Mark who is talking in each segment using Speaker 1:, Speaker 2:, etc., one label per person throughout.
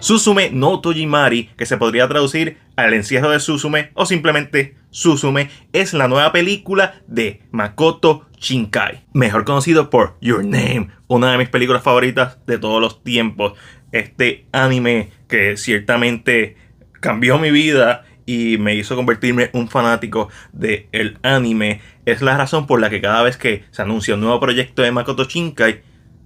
Speaker 1: Susume no Tojimari, que se podría traducir al encierro de Susume o simplemente Susume, es la nueva película de Makoto Shinkai, mejor conocido por Your Name, una de mis películas favoritas de todos los tiempos. Este anime que ciertamente cambió mi vida y me hizo convertirme un fanático del el anime. Es la razón por la que cada vez que se anuncia un nuevo proyecto de Makoto Shinkai,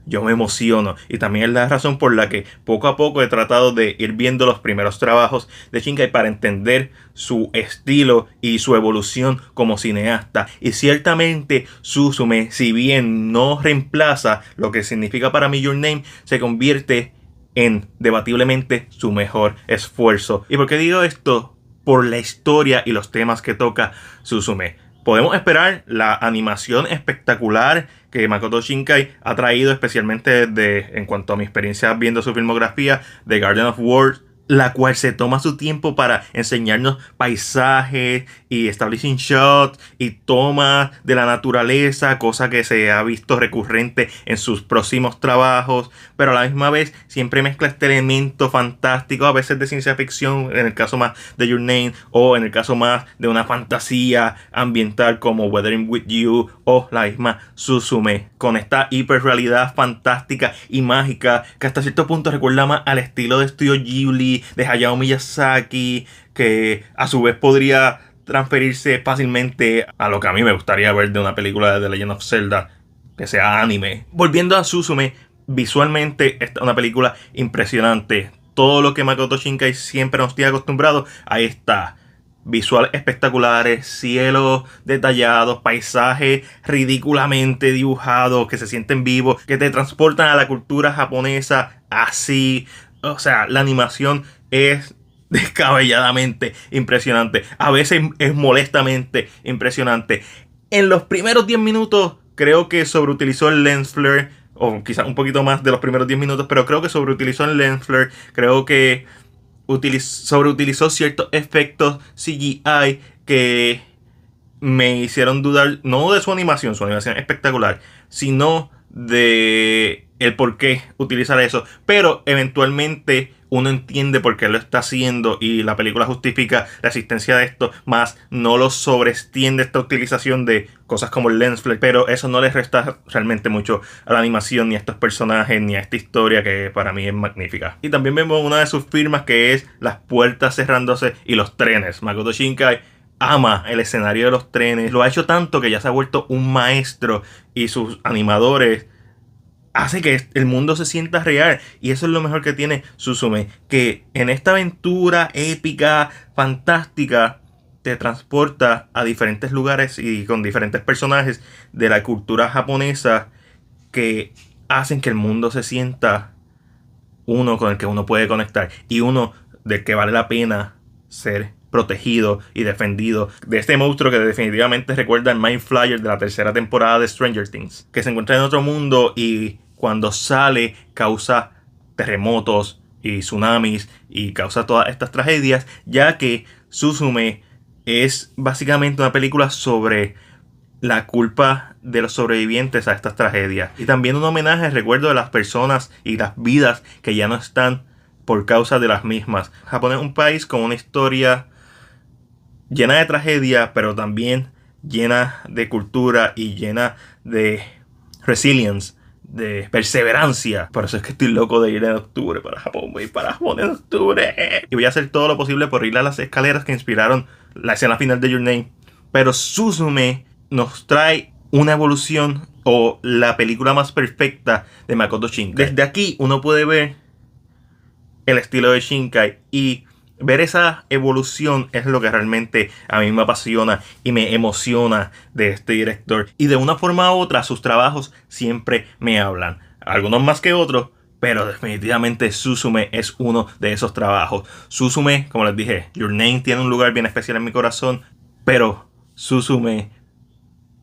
Speaker 1: yo me emociono. Y también es la razón por la que poco a poco he tratado de ir viendo los primeros trabajos de Shinkai para entender su estilo y su evolución como cineasta. Y ciertamente Susume, si bien no reemplaza lo que significa para mí Your Name, se convierte en debatiblemente su mejor esfuerzo. ¿Y por qué digo esto? por la historia y los temas que toca Susume. Podemos esperar la animación espectacular que Makoto Shinkai ha traído especialmente de, en cuanto a mi experiencia viendo su filmografía de Garden of Words la cual se toma su tiempo para enseñarnos paisajes y establishing shots y tomas de la naturaleza, cosa que se ha visto recurrente en sus próximos trabajos, pero a la misma vez siempre mezcla este elemento fantástico, a veces de ciencia ficción, en el caso más de Your Name, o en el caso más de una fantasía ambiental como Weathering with You o la misma Susume, con esta hiperrealidad fantástica y mágica que hasta cierto punto recuerda más al estilo de Studio Ghibli de Hayao Miyazaki, que a su vez podría transferirse fácilmente a lo que a mí me gustaría ver de una película de The Legend of Zelda, que sea anime. Volviendo a Suzume, visualmente es una película impresionante. Todo lo que Makoto Shinkai siempre nos tiene acostumbrado, ahí está. Visuales espectaculares, cielos detallados, paisajes ridículamente dibujados que se sienten vivos, que te transportan a la cultura japonesa así, o sea, la animación es descabelladamente impresionante. A veces es molestamente impresionante. En los primeros 10 minutos creo que sobreutilizó el lens flare. O quizás un poquito más de los primeros 10 minutos. Pero creo que sobreutilizó el lens flare. Creo que sobreutilizó ciertos efectos CGI que me hicieron dudar. No de su animación. Su animación espectacular. Sino de el por qué utilizar eso. Pero eventualmente uno entiende por qué lo está haciendo y la película justifica la existencia de esto, más no lo sobreestiende esta utilización de cosas como el lens flare, pero eso no le resta realmente mucho a la animación, ni a estos personajes, ni a esta historia que para mí es magnífica. Y también vemos una de sus firmas que es las puertas cerrándose y los trenes. Makoto Shinkai ama el escenario de los trenes, lo ha hecho tanto que ya se ha vuelto un maestro y sus animadores hace que el mundo se sienta real. Y eso es lo mejor que tiene Susume. Que en esta aventura épica, fantástica, te transporta a diferentes lugares y con diferentes personajes de la cultura japonesa que hacen que el mundo se sienta uno con el que uno puede conectar y uno del que vale la pena ser protegido y defendido de este monstruo que definitivamente recuerda el Mind Flyer de la tercera temporada de Stranger Things, que se encuentra en otro mundo y cuando sale causa terremotos y tsunamis y causa todas estas tragedias, ya que Suzume es básicamente una película sobre la culpa de los sobrevivientes a estas tragedias. Y también un homenaje, recuerdo de las personas y las vidas que ya no están por causa de las mismas. Japón es un país con una historia llena de tragedia, pero también llena de cultura y llena de resilience de perseverancia. Por eso es que estoy loco de ir en octubre para Japón. Voy para Japón en octubre. Y voy a hacer todo lo posible por ir a las escaleras que inspiraron la escena final de Your Name. Pero Suzume nos trae una evolución o la película más perfecta de Makoto Shinkai. Desde aquí uno puede ver el estilo de Shinkai y ver esa evolución es lo que realmente a mí me apasiona y me emociona de este director. Y de una forma u otra sus trabajos siempre me hablan. Algunos más que otros, pero definitivamente Susume es uno de esos trabajos. Susume, como les dije, Your Name tiene un lugar bien especial en mi corazón, pero Susume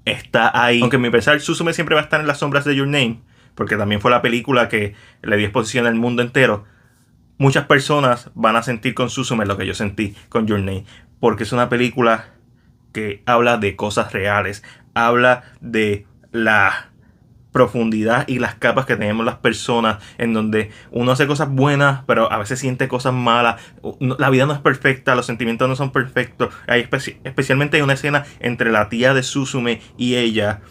Speaker 1: está ahí. Aunque a mi pesar, Susume siempre va a estar en las sombras de Your Name, porque también fue la película que le dio exposición al mundo entero muchas personas van a sentir con Susume lo que yo sentí con Your Name. Porque es una película que habla de cosas reales. Habla de la profundidad y las capas que tenemos las personas, en donde uno hace cosas buenas, pero a veces siente cosas malas. La vida no es perfecta, los sentimientos no son perfectos. Hay especialmente hay una escena entre la tía de Susume y ella,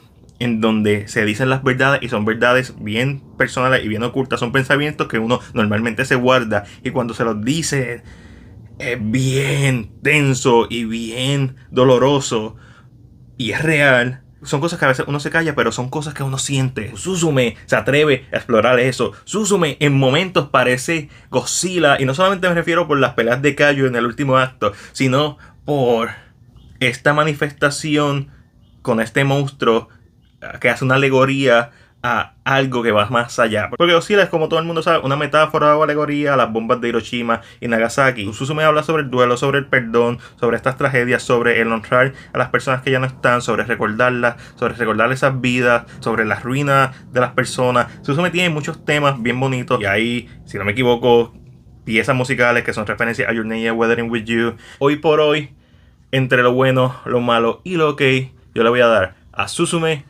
Speaker 1: en donde se dicen las verdades y son verdades bien personales y bien ocultas. Son pensamientos que uno normalmente se guarda y cuando se los dice es bien tenso y bien doloroso y es real son cosas que a veces uno se calla, pero son cosas que uno siente. Susume se atreve a explorar eso. Susume en momentos parece Godzilla. Y no solamente me refiero por las peleas de Kaiju en el último acto, sino por esta manifestación con este monstruo que hace una alegoría a algo que va más allá. Porque Godzilla es, como todo el mundo sabe, una metáfora o alegoría a las bombas de Hiroshima y Nagasaki. Susume habla sobre el duelo, sobre el perdón, sobre estas tragedias, sobre el honrar a las personas que ya no están, sobre recordarlas, sobre recordar esas vidas, sobre las ruinas de las personas. Susume tiene muchos temas bien bonitos y ahí, si no me equivoco, piezas musicales que son referencias a Your Name Weathering With You. Hoy por hoy, entre lo bueno, lo malo y lo ok, yo le voy a dar a Susume